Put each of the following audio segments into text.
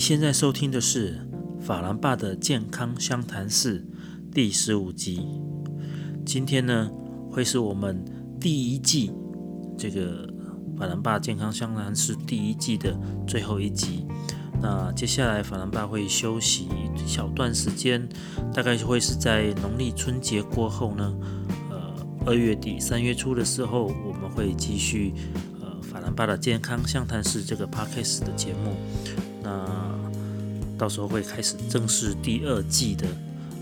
现在收听的是法兰爸的健康相谈室第十五集。今天呢，会是我们第一季这个法兰爸健康相谈室第一季的最后一集。那接下来法兰爸会休息一小段时间，大概会是在农历春节过后呢，呃，二月底三月初的时候，我们会继续呃法兰爸的健康相谈室这个 podcast 的节目。那到时候会开始正式第二季的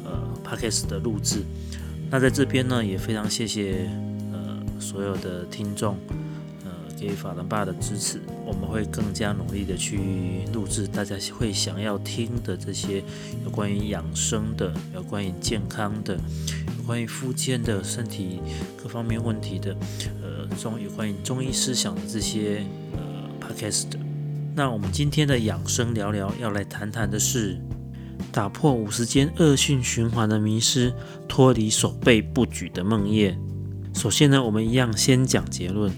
呃 podcast 的录制。那在这边呢，也非常谢谢呃所有的听众呃给法兰爸的支持。我们会更加努力的去录制大家会想要听的这些有关于养生的、有关于健康的、有关于肤健的身体各方面问题的呃中有关于中医思想的这些呃 podcast。那我们今天的养生聊聊，要来谈谈的是打破五十间恶性循环的迷失，脱离手背不举的梦魇。首先呢，我们一样先讲结论。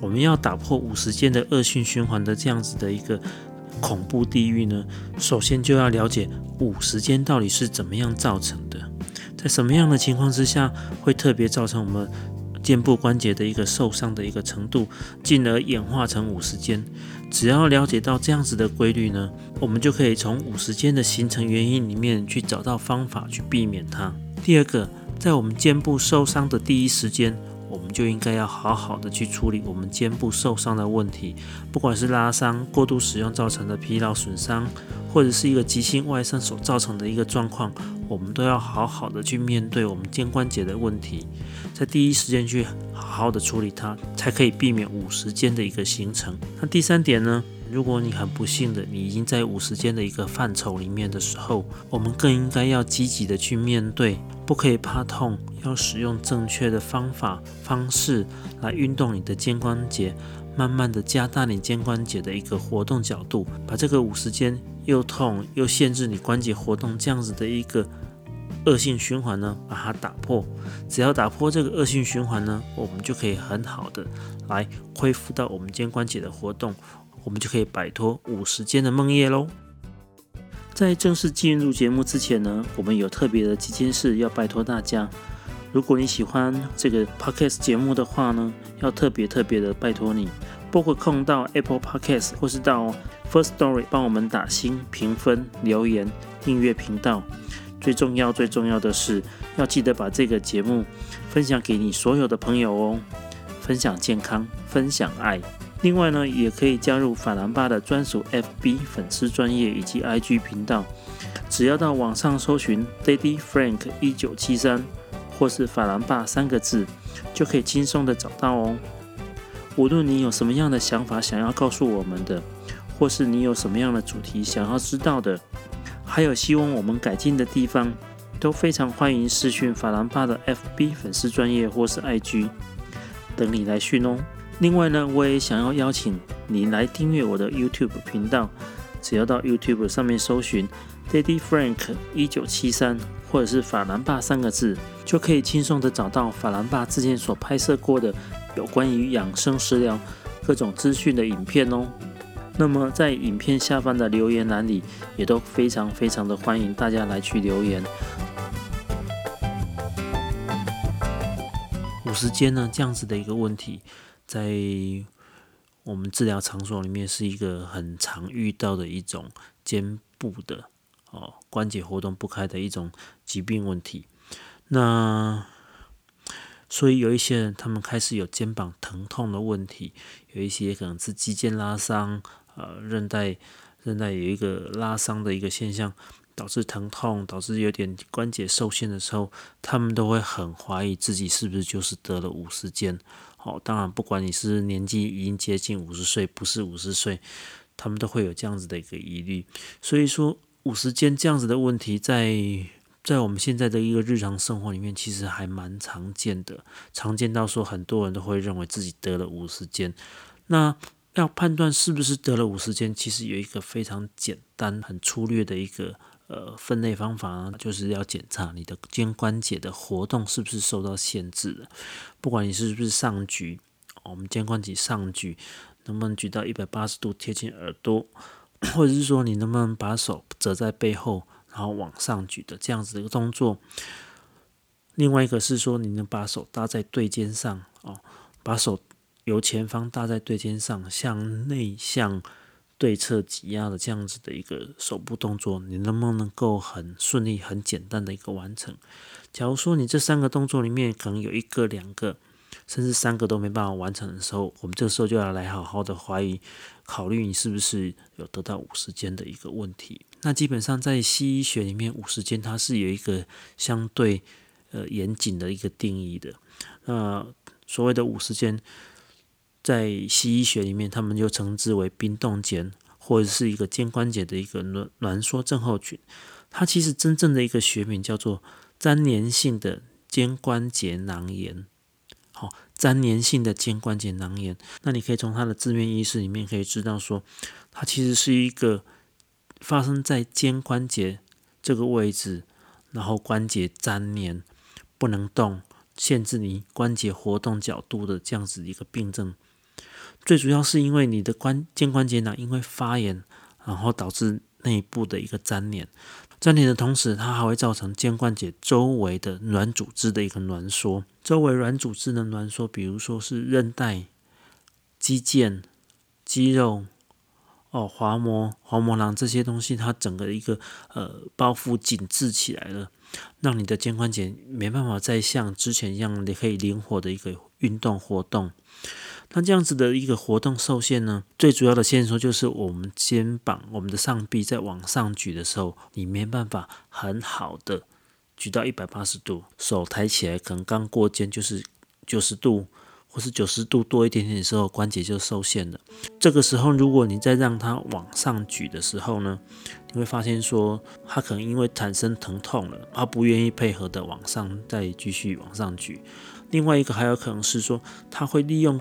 我们要打破五十间的恶性循环的这样子的一个恐怖地狱呢，首先就要了解五十间到底是怎么样造成的，在什么样的情况之下会特别造成我们。肩部关节的一个受伤的一个程度，进而演化成五十肩。只要了解到这样子的规律呢，我们就可以从五十肩的形成原因里面去找到方法去避免它。第二个，在我们肩部受伤的第一时间，我们就应该要好好的去处理我们肩部受伤的问题，不管是拉伤、过度使用造成的疲劳损伤，或者是一个急性外伤所造成的一个状况。我们都要好好的去面对我们肩关节的问题，在第一时间去好好的处理它，才可以避免五十肩的一个形成。那第三点呢？如果你很不幸的你已经在五十肩的一个范畴里面的时候，我们更应该要积极的去面对，不可以怕痛，要使用正确的方法方式来运动你的肩关节，慢慢的加大你肩关节的一个活动角度，把这个五十肩又痛又限制你关节活动这样子的一个。恶性循环呢，把它打破。只要打破这个恶性循环呢，我们就可以很好的来恢复到我们肩关节的活动，我们就可以摆脱五十肩的梦魇喽。在正式进入节目之前呢，我们有特别的几件事要拜托大家。如果你喜欢这个 podcast 节目的话呢，要特别特别的拜托你，包括空到 Apple Podcast 或是到 First Story 帮我们打星、评分、留言、订阅频道。最重要、最重要的是，要记得把这个节目分享给你所有的朋友哦。分享健康，分享爱。另外呢，也可以加入法兰巴的专属 FB 粉丝专业以及 IG 频道。只要到网上搜寻 Daddy Frank 一九七三，或是法兰巴三个字，就可以轻松的找到哦。无论你有什么样的想法想要告诉我们的，或是你有什么样的主题想要知道的。还有希望我们改进的地方，都非常欢迎私讯法兰巴的 FB 粉丝专业或是 IG，等你来讯哦。另外呢，我也想要邀请你来订阅我的 YouTube 频道，只要到 YouTube 上面搜寻 Daddy Frank 一九七三或者是法兰巴三个字，就可以轻松的找到法兰巴之前所拍摄过的有关于养生食疗各种资讯的影片哦。那么在影片下方的留言栏里，也都非常非常的欢迎大家来去留言。五十间呢，这样子的一个问题，在我们治疗场所里面是一个很常遇到的一种肩部的哦关节活动不开的一种疾病问题。那所以有一些人，他们开始有肩膀疼痛的问题，有一些可能是肌腱拉伤。呃，韧带韧带有一个拉伤的一个现象，导致疼痛，导致有点关节受限的时候，他们都会很怀疑自己是不是就是得了五十肩。好，当然不管你是年纪已经接近五十岁，不是五十岁，他们都会有这样子的一个疑虑。所以说，五十肩这样子的问题，在在我们现在的一个日常生活里面，其实还蛮常见的，常见到说很多人都会认为自己得了五十肩。那要判断是不是得了五十肩，其实有一个非常简单、很粗略的一个呃分类方法呢，就是要检查你的肩关节的活动是不是受到限制了。不管你是不是上举，我们肩关节上举能不能举到一百八十度贴近耳朵，或者是说你能不能把手折在背后，然后往上举的这样子的一个动作。另外一个是说，你能把手搭在对肩上哦，把手由前方搭在对肩上，向内向对侧挤压的这样子的一个手部动作，你能不能够很顺利、很简单的一个完成？假如说你这三个动作里面可能有一个、两个，甚至三个都没办法完成的时候，我们这个时候就要来好好的怀疑、考虑你是不是有得到五十肩的一个问题。那基本上在西医学里面，五十肩它是有一个相对。呃，严谨的一个定义的，那所谓的五十肩，在西医学里面，他们就称之为冰冻肩，或者是一个肩关节的一个挛挛缩症候群。它其实真正的一个学名叫做粘连性的肩关节囊炎。好，粘连性的肩关节囊炎。那你可以从它的字面意思里面可以知道说，它其实是一个发生在肩关节这个位置，然后关节粘连。不能动，限制你关节活动角度的这样子一个病症，最主要是因为你的关肩关节囊因为发炎，然后导致内部的一个粘连，粘连的同时，它还会造成肩关节周围的软组织的一个挛缩，周围软组织的挛缩，比如说是韧带、肌腱、肌肉。哦，滑膜、滑膜囊这些东西，它整个一个呃包覆紧致起来了，让你的肩关节没办法再像之前一样，你可以灵活的一个运动活动。那这样子的一个活动受限呢，最主要的线索就是我们肩膀、我们的上臂在往上举的时候，你没办法很好的举到一百八十度，手抬起来可能刚过肩就是九十度。或是九十度多一点点的时候，关节就受限了。这个时候，如果你再让它往上举的时候呢，你会发现说，它可能因为产生疼痛了，它不愿意配合的往上再继续往上举。另外一个还有可能是说，它会利用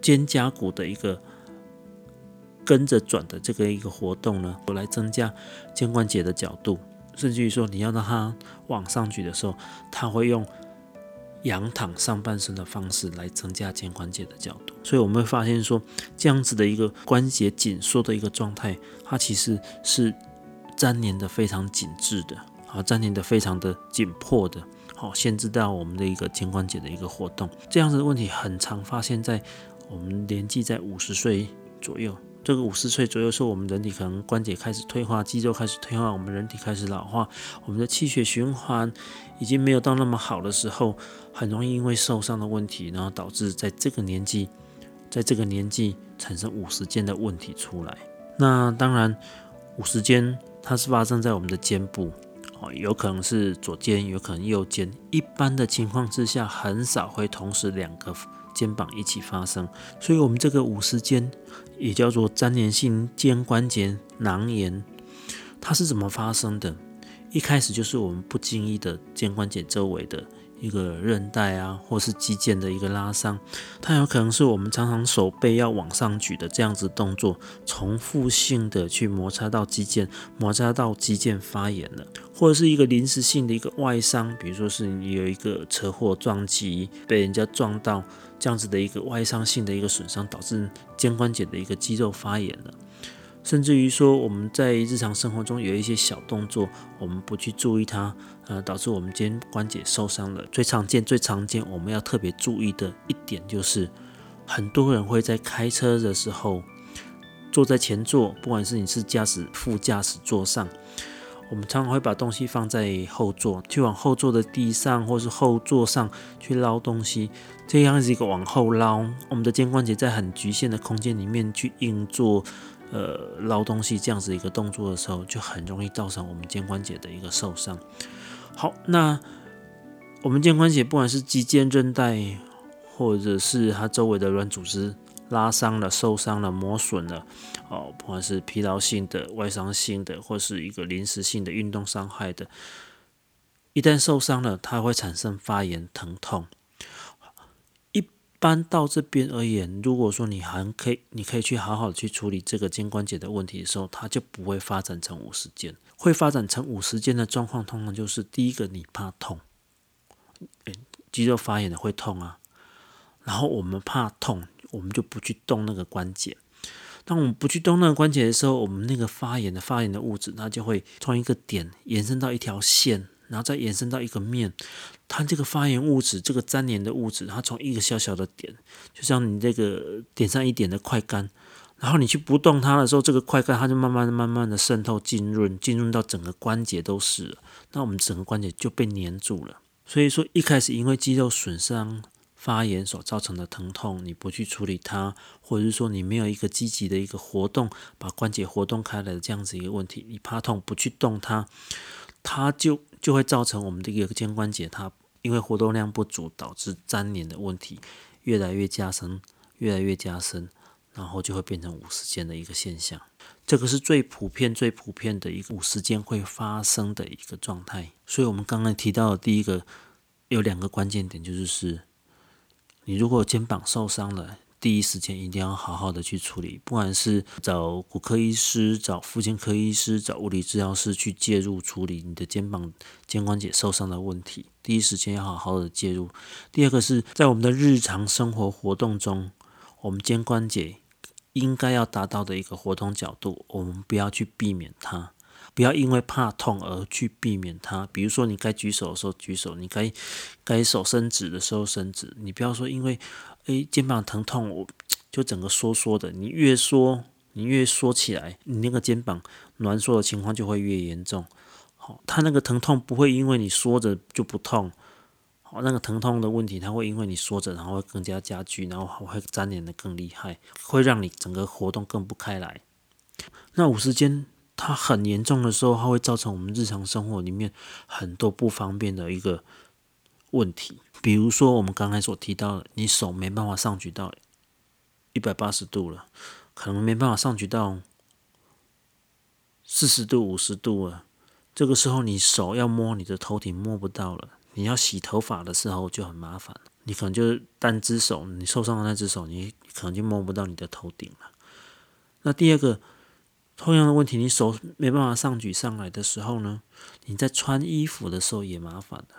肩胛骨的一个跟着转的这个一个活动呢，来增加肩关节的角度。甚至于说，你要让它往上举的时候，它会用。仰躺上半身的方式来增加肩关节的角度，所以我们会发现说，这样子的一个关节紧缩的一个状态，它其实是粘连的非常紧致的，啊，粘连的非常的紧迫的，好，限制到我们的一个肩关节的一个活动。这样子的问题很常发现在我们年纪在五十岁左右。这个五十岁左右时候，我们人体可能关节开始退化，肌肉开始退化，我们人体开始老化，我们的气血循环已经没有到那么好的时候，很容易因为受伤的问题，然后导致在这个年纪，在这个年纪产生五十肩的问题出来。那当然，五十肩它是发生在我们的肩部，哦，有可能是左肩，有可能右肩。一般的情况之下，很少会同时两个。肩膀一起发生，所以我们这个五十肩也叫做粘连性肩关节囊炎，它是怎么发生的？一开始就是我们不经意的肩关节周围的。一个韧带啊，或是肌腱的一个拉伤，它有可能是我们常常手背要往上举的这样子动作，重复性的去摩擦到肌腱，摩擦到肌腱发炎了，或者是一个临时性的一个外伤，比如说是你有一个车祸撞击，被人家撞到这样子的一个外伤性的一个损伤，导致肩关节的一个肌肉发炎了。甚至于说，我们在日常生活中有一些小动作，我们不去注意它，呃，导致我们肩关节受伤了。最常见、最常见，我们要特别注意的一点就是，很多人会在开车的时候坐在前座，不管是你是驾驶副驾驶座上，我们常常会把东西放在后座，去往后座的地上或是后座上去捞东西，这样子一个往后捞，我们的肩关节在很局限的空间里面去硬做。呃，捞东西这样子一个动作的时候，就很容易造成我们肩关节的一个受伤。好，那我们肩关节不管是肌腱韧带，或者是它周围的软组织拉伤了、受伤了、磨损了，哦，不管是疲劳性的、外伤性的，或是一个临时性的运动伤害的，一旦受伤了，它会产生发炎、疼痛。搬到这边而言，如果说你还可以，你可以去好好的去处理这个肩关节的问题的时候，它就不会发展成五十肩。会发展成五十肩的状况，通常就是第一个你怕痛，肌肉发炎的会痛啊。然后我们怕痛，我们就不去动那个关节。当我们不去动那个关节的时候，我们那个发炎的发炎的物质，它就会从一个点延伸到一条线，然后再延伸到一个面。它这个发炎物质，这个粘连的物质，它从一个小小的点，就像你这个点上一点的快干，然后你去不动它的时候，这个快干它就慢慢的、慢慢的渗透、浸润、浸润到整个关节都是了。那我们整个关节就被粘住了。所以说，一开始因为肌肉损伤。发炎所造成的疼痛，你不去处理它，或者是说你没有一个积极的一个活动，把关节活动开来的这样子一个问题，你怕痛不去动它，它就就会造成我们的一个肩关节，它因为活动量不足导致粘连的问题越来越加深，越来越加深，然后就会变成五十肩的一个现象。这个是最普遍、最普遍的一个五十肩会发生的一个状态。所以我们刚刚提到的第一个有两个关键点，就是是。你如果肩膀受伤了，第一时间一定要好好的去处理，不管是找骨科医师、找复健科医师、找物理治疗师去介入处理你的肩膀肩关节受伤的问题，第一时间要好好的介入。第二个是在我们的日常生活活动中，我们肩关节应该要达到的一个活动角度，我们不要去避免它。不要因为怕痛而去避免它。比如说，你该举手的时候举手，你该该手伸直的时候伸直。你不要说因为肩膀疼痛，我 就整个缩缩的。你越缩，你越缩起来，你那个肩膀挛缩的情况就会越严重。好，它那个疼痛不会因为你缩着就不痛。好，那个疼痛的问题，它会因为你缩着，然后会更加加剧，然后会粘连的更厉害，会让你整个活动更不开来。那五十肩。它很严重的时候，它会造成我们日常生活里面很多不方便的一个问题。比如说，我们刚才所提到的，你手没办法上举到一百八十度了，可能没办法上举到四十度、五十度了。这个时候，你手要摸你的头顶摸不到了。你要洗头发的时候就很麻烦，你可能就是单只手，你受伤的那只手，你可能就摸不到你的头顶了。那第二个。同样的问题，你手没办法上举上来的时候呢？你在穿衣服的时候也麻烦的。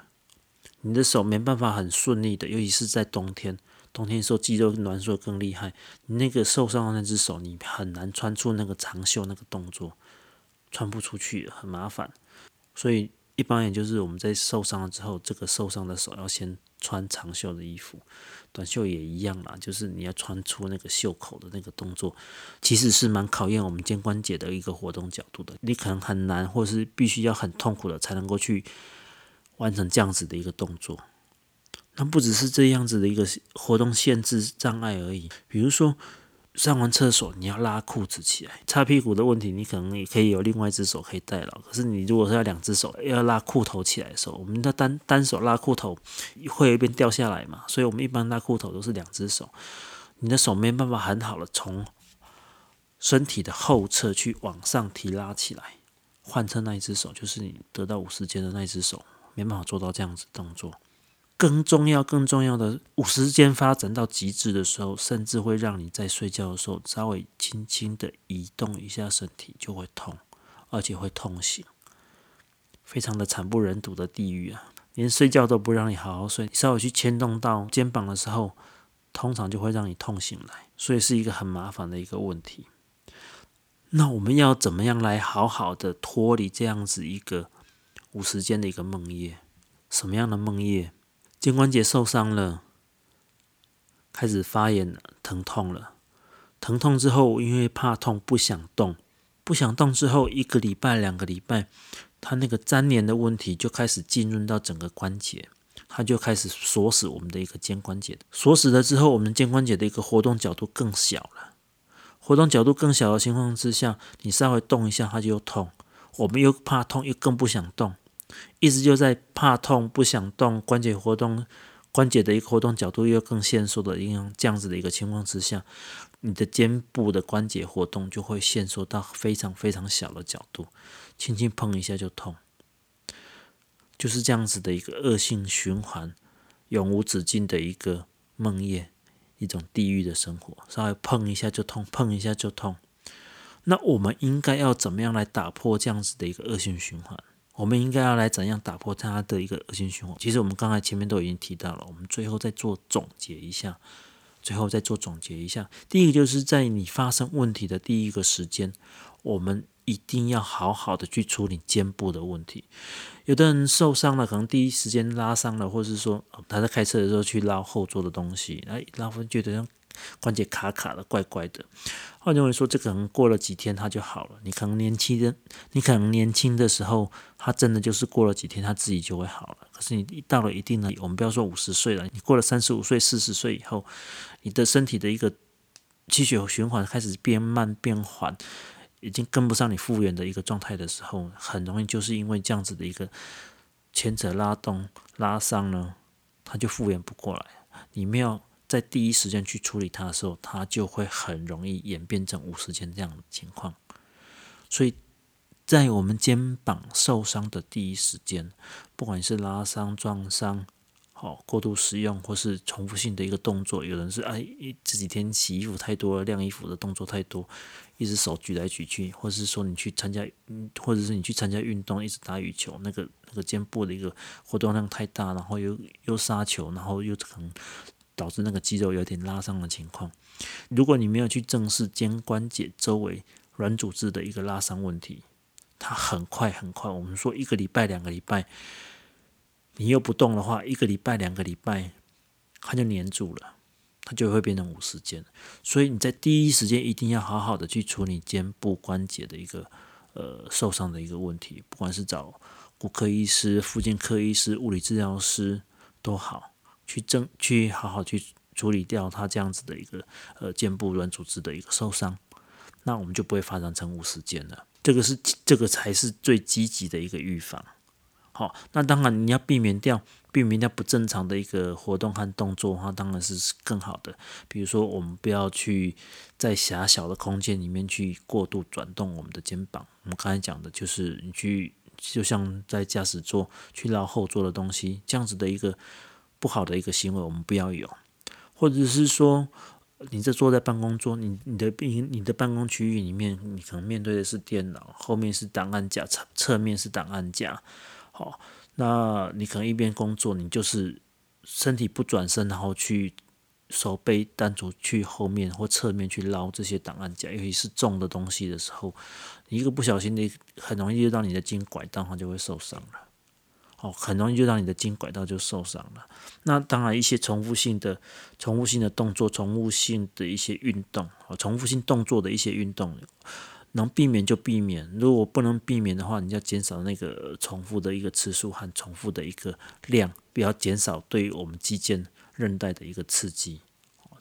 你的手没办法很顺利的，尤其是在冬天，冬天的时候肌肉挛缩更厉害。你那个受伤的那只手，你很难穿出那个长袖那个动作，穿不出去，很麻烦。所以一般也就是我们在受伤了之后，这个受伤的手要先穿长袖的衣服。短袖也一样啦，就是你要穿出那个袖口的那个动作，其实是蛮考验我们肩关节的一个活动角度的。你可能很难，或是必须要很痛苦的才能够去完成这样子的一个动作。那不只是这样子的一个活动限制障碍而已，比如说。上完厕所，你要拉裤子起来，擦屁股的问题，你可能也可以有另外一只手可以代劳。可是你如果是要两只手要拉裤头起来的时候，我们的单单手拉裤头会有一边掉下来嘛，所以我们一般拉裤头都是两只手。你的手没办法很好的从身体的后侧去往上提拉起来，换成那一只手，就是你得到五十肩的那一只手，没办法做到这样子动作。更重要、更重要的，五十肩发展到极致的时候，甚至会让你在睡觉的时候稍微轻轻的移动一下身体就会痛，而且会痛醒，非常的惨不忍睹的地狱啊！连睡觉都不让你好好睡，稍微去牵动到肩膀的时候，通常就会让你痛醒来，所以是一个很麻烦的一个问题。那我们要怎么样来好好的脱离这样子一个五十间的一个梦魇？什么样的梦魇？肩关节受伤了，开始发炎，疼痛了。疼痛之后，因为怕痛不想动，不想动之后，一个礼拜、两个礼拜，它那个粘连的问题就开始浸润到整个关节，它就开始锁死我们的一个肩关节。锁死了之后，我们肩关节的一个活动角度更小了。活动角度更小的情况之下，你稍微动一下，它就痛。我们又怕痛，又更不想动。一直就在怕痛、不想动，关节活动、关节的一个活动角度又更限缩的一样这样子的一个情况之下，你的肩部的关节活动就会限缩到非常非常小的角度，轻轻碰一下就痛，就是这样子的一个恶性循环，永无止境的一个梦魇，一种地狱的生活，稍微碰一下就痛，碰一下就痛。那我们应该要怎么样来打破这样子的一个恶性循环？我们应该要来怎样打破它的一个恶性循环？其实我们刚才前面都已经提到了，我们最后再做总结一下。最后再做总结一下。第一个就是在你发生问题的第一个时间，我们一定要好好的去处理肩部的问题。有的人受伤了，可能第一时间拉伤了，或者是说他在开车的时候去拉后座的东西，哎，拉夫觉得关节卡卡的，怪怪的。我认为说这可能过了几天它就好了。你可能年轻的，你可能年轻的时候，它真的就是过了几天它自己就会好了。可是你到了一定的，我们不要说五十岁了，你过了三十五岁、四十岁以后，你的身体的一个气血循环开始变慢变缓。已经跟不上你复原的一个状态的时候，很容易就是因为这样子的一个牵扯、拉动、拉伤呢，它就复原不过来。你没有在第一时间去处理它的时候，它就会很容易演变成无时间这样的情况。所以在我们肩膀受伤的第一时间，不管是拉伤、撞伤。哦，过度使用或是重复性的一个动作，有人是哎这几天洗衣服太多了，晾衣服的动作太多，一只手举来举去，或者是说你去参加，或者是你去参加运动，一直打羽球，那个那个肩部的一个活动量太大，然后又又杀球，然后又可能导致那个肌肉有点拉伤的情况。如果你没有去正视肩关节周围软组织的一个拉伤问题，它很快很快，我们说一个礼拜、两个礼拜。你又不动的话，一个礼拜、两个礼拜，它就黏住了，它就会变成五十肩。所以你在第一时间一定要好好的去处理肩部关节的一个呃受伤的一个问题，不管是找骨科医师、复健科医师、物理治疗师都好，去正去好好去处理掉它这样子的一个呃肩部软组织的一个受伤，那我们就不会发展成五十肩了。这个是这个才是最积极的一个预防。好，那当然你要避免掉避免掉不正常的一个活动和动作的话，当然是更好的。比如说，我们不要去在狭小的空间里面去过度转动我们的肩膀。我们刚才讲的就是你去，就像在驾驶座去捞后座的东西，这样子的一个不好的一个行为，我们不要有。或者是说，你这坐在办公桌，你你的你你的办公区域里面，你可能面对的是电脑，后面是档案架，侧侧面是档案架。好，那你可能一边工作，你就是身体不转身，然后去手背单独去后面或侧面去捞这些档案架，尤其是重的东西的时候，你一个不小心你，很容易就让你的筋拐到，它就会受伤了。哦，很容易就让你的筋拐到就受伤了。那当然，一些重复性的、重复性的动作、重复性的一些运动，哦，重复性动作的一些运动。能避免就避免，如果不能避免的话，你要减少那个重复的一个次数和重复的一个量，不要减少对于我们肌腱韧带的一个刺激。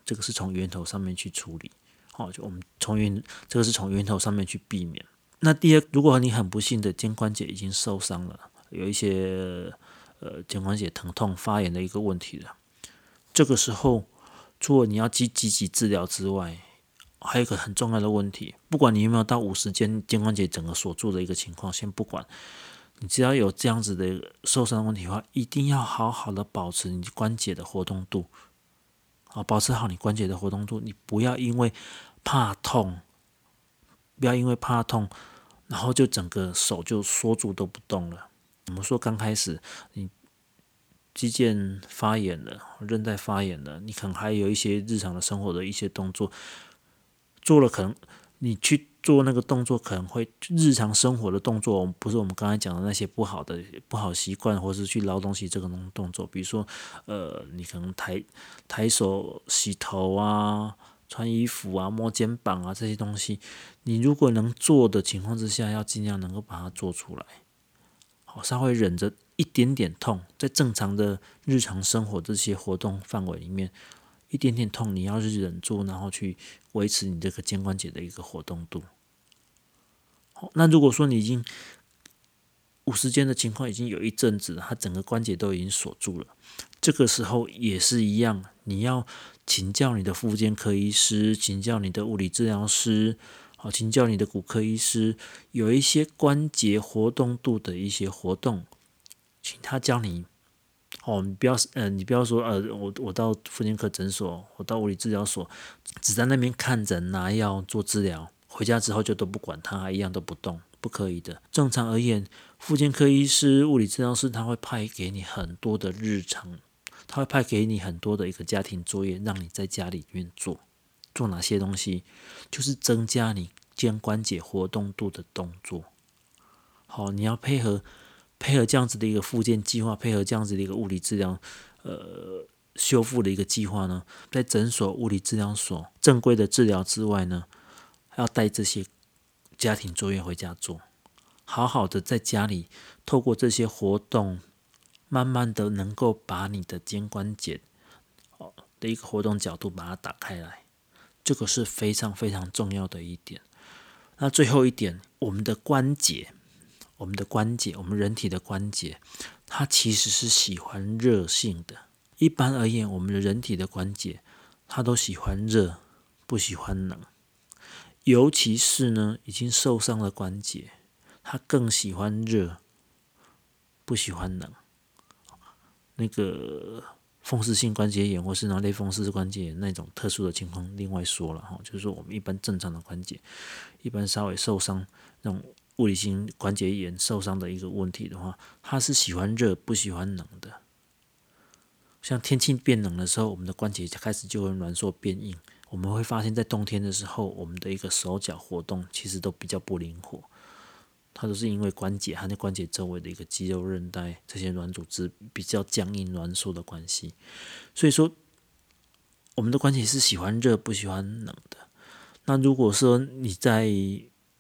这个是从源头上面去处理。好，就我们从源，这个是从源头上面去避免。那第二，如果你很不幸的肩关节已经受伤了，有一些呃肩关节疼痛发炎的一个问题了，这个时候除了你要积积极治疗之外，还有一个很重要的问题，不管你有没有到五十肩肩关节整个锁住的一个情况，先不管，你只要有这样子的受伤问题的话，一定要好好的保持你关节的活动度，啊，保持好你关节的活动度，你不要因为怕痛，不要因为怕痛，然后就整个手就缩住都不动了。我们说刚开始你肌腱发炎了，韧带发炎了，你可能还有一些日常的生活的一些动作。做了可能你去做那个动作，可能会日常生活的动作，不是我们刚才讲的那些不好的不好习惯，或是去捞东西这个动动作。比如说，呃，你可能抬抬手洗头啊、穿衣服啊、摸肩膀啊这些东西，你如果能做的情况之下，要尽量能够把它做出来。稍微忍着一点点痛，在正常的日常生活这些活动范围里面。一点点痛，你要是忍住，然后去维持你这个肩关节的一个活动度。好，那如果说你已经五十肩的情况已经有一阵子，它整个关节都已经锁住了，这个时候也是一样，你要请教你的复健科医师，请教你的物理治疗师，好，请教你的骨科医师，有一些关节活动度的一些活动，请他教你。哦，你不要，呃，你不要说，呃，我我到妇健科诊所，我到物理治疗所，只在那边看诊拿药做治疗，回家之后就都不管他，一样都不动，不可以的。正常而言，妇健科医师、物理治疗师他会派给你很多的日常他会派给你很多的一个家庭作业，让你在家里面做。做哪些东西？就是增加你肩关节活动度的动作。好，你要配合配合这样子的一个复健计划，配合这样子的一个物理治疗，呃，修复的一个计划呢，在诊所物理治疗所正规的治疗之外呢，要带这些家庭作业回家做。好好的在家里透过这些活动。慢慢的能够把你的肩关节哦的一个活动角度把它打开来，这个是非常非常重要的一点。那最后一点，我们的关节，我们的关节，我们人体的关节，它其实是喜欢热性的。一般而言，我们的人体的关节，它都喜欢热，不喜欢冷。尤其是呢，已经受伤的关节，它更喜欢热，不喜欢冷。那个风湿性关节炎，或是那类风湿关节炎那种特殊的情况，另外说了哈，就是说我们一般正常的关节，一般稍微受伤那种物理性关节炎受伤的一个问题的话，它是喜欢热不喜欢冷的。像天气变冷的时候，我们的关节开始就会挛缩变硬，我们会发现，在冬天的时候，我们的一个手脚活动其实都比较不灵活。它都是因为关节，它那关节周围的一个肌肉、韧带这些软组织比较僵硬、挛缩的关系，所以说我们的关节是喜欢热不喜欢冷的。那如果说你在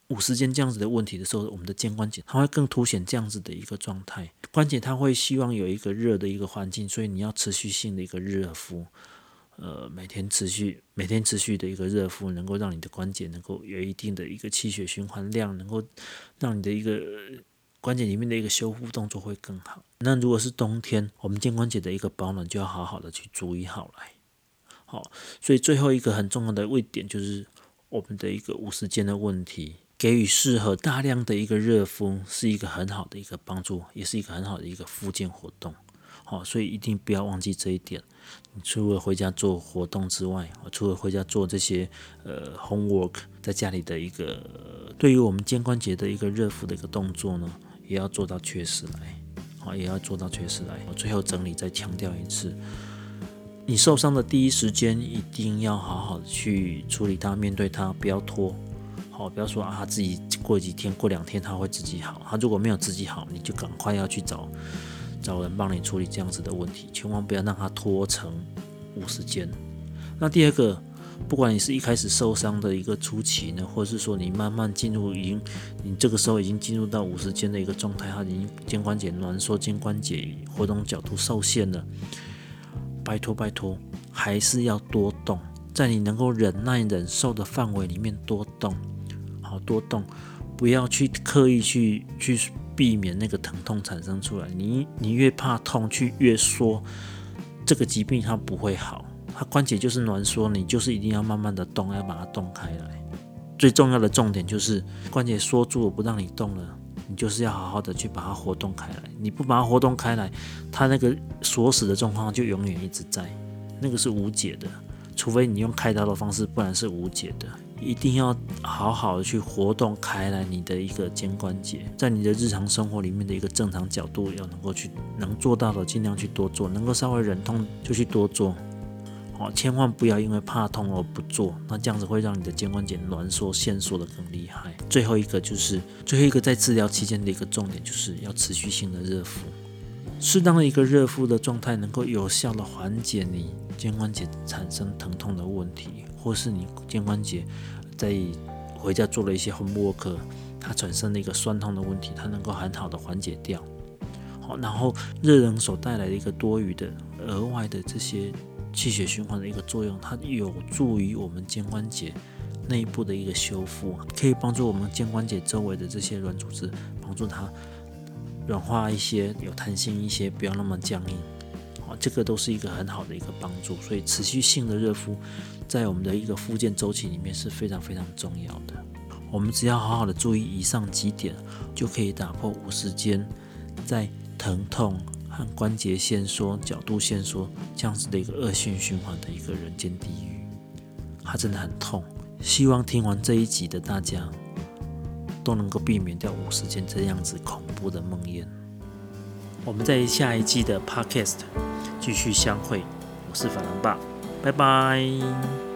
五十肩这样子的问题的时候，我们的肩关节它会更凸显这样子的一个状态，关节它会希望有一个热的一个环境，所以你要持续性的一个热敷。呃，每天持续每天持续的一个热敷，能够让你的关节能够有一定的一个气血循环量，能够让你的一个关节里面的一个修复动作会更好。那如果是冬天，我们肩关节的一个保暖就要好好的去注意好来。好，所以最后一个很重要的位点就是我们的一个无时间的问题，给予适合大量的一个热敷是一个很好的一个帮助，也是一个很好的一个复健活动。好，所以一定不要忘记这一点。除了回家做活动之外，除了回家做这些呃 homework，在家里的一个对于我们肩关节的一个热敷的一个动作呢，也要做到确实来。好，也要做到确实来。我最后整理再强调一次：你受伤的第一时间，一定要好好的去处理它，面对它，不要拖。好，不要说啊，自己过几天、过两天他会自己好。他如果没有自己好，你就赶快要去找。找人帮你处理这样子的问题，千万不要让它拖成五十间。那第二个，不管你是一开始受伤的一个初期呢，或者是说你慢慢进入已经，你这个时候已经进入到五十间的一个状态，它已经肩关节挛缩，肩关节活动角度受限了。拜托拜托，还是要多动，在你能够忍耐忍受的范围里面多动，好多动，不要去刻意去去。避免那个疼痛产生出来，你你越怕痛，去越缩，这个疾病它不会好。它关节就是挛缩，你就是一定要慢慢的动，要把它动开来。最重要的重点就是关节缩住了不让你动了，你就是要好好的去把它活动开来。你不把它活动开来，它那个锁死的状况就永远一直在，那个是无解的。除非你用开刀的方式，不然是无解的。一定要好好的去活动开来你的一个肩关节，在你的日常生活里面的一个正常角度，要能够去能做到的尽量去多做，能够稍微忍痛就去多做，好，千万不要因为怕痛而不做，那这样子会让你的肩关节挛缩、限缩的更厉害。最后一个就是最后一个在治疗期间的一个重点，就是要持续性的热敷，适当的一个热敷的状态，能够有效的缓解你肩关节产生疼痛的问题。或是你肩关节在回家做了一些 homework，它产生了一个酸痛的问题，它能够很好的缓解掉。好，然后热能所带来的一个多余的额外的这些气血循环的一个作用，它有助于我们肩关节内部的一个修复，可以帮助我们肩关节周围的这些软组织，帮助它软化一些，有弹性一些，不要那么僵硬。好，这个都是一个很好的一个帮助，所以持续性的热敷。在我们的一个复健周期里面是非常非常重要的。我们只要好好的注意以上几点，就可以打破五十肩在疼痛和关节线缩、角度线缩这样子的一个恶性循环的一个人间地狱。它真的很痛。希望听完这一集的大家都能够避免掉五十间这样子恐怖的梦魇。我们在下一季的 Podcast 继续相会。我是法兰爸，拜拜。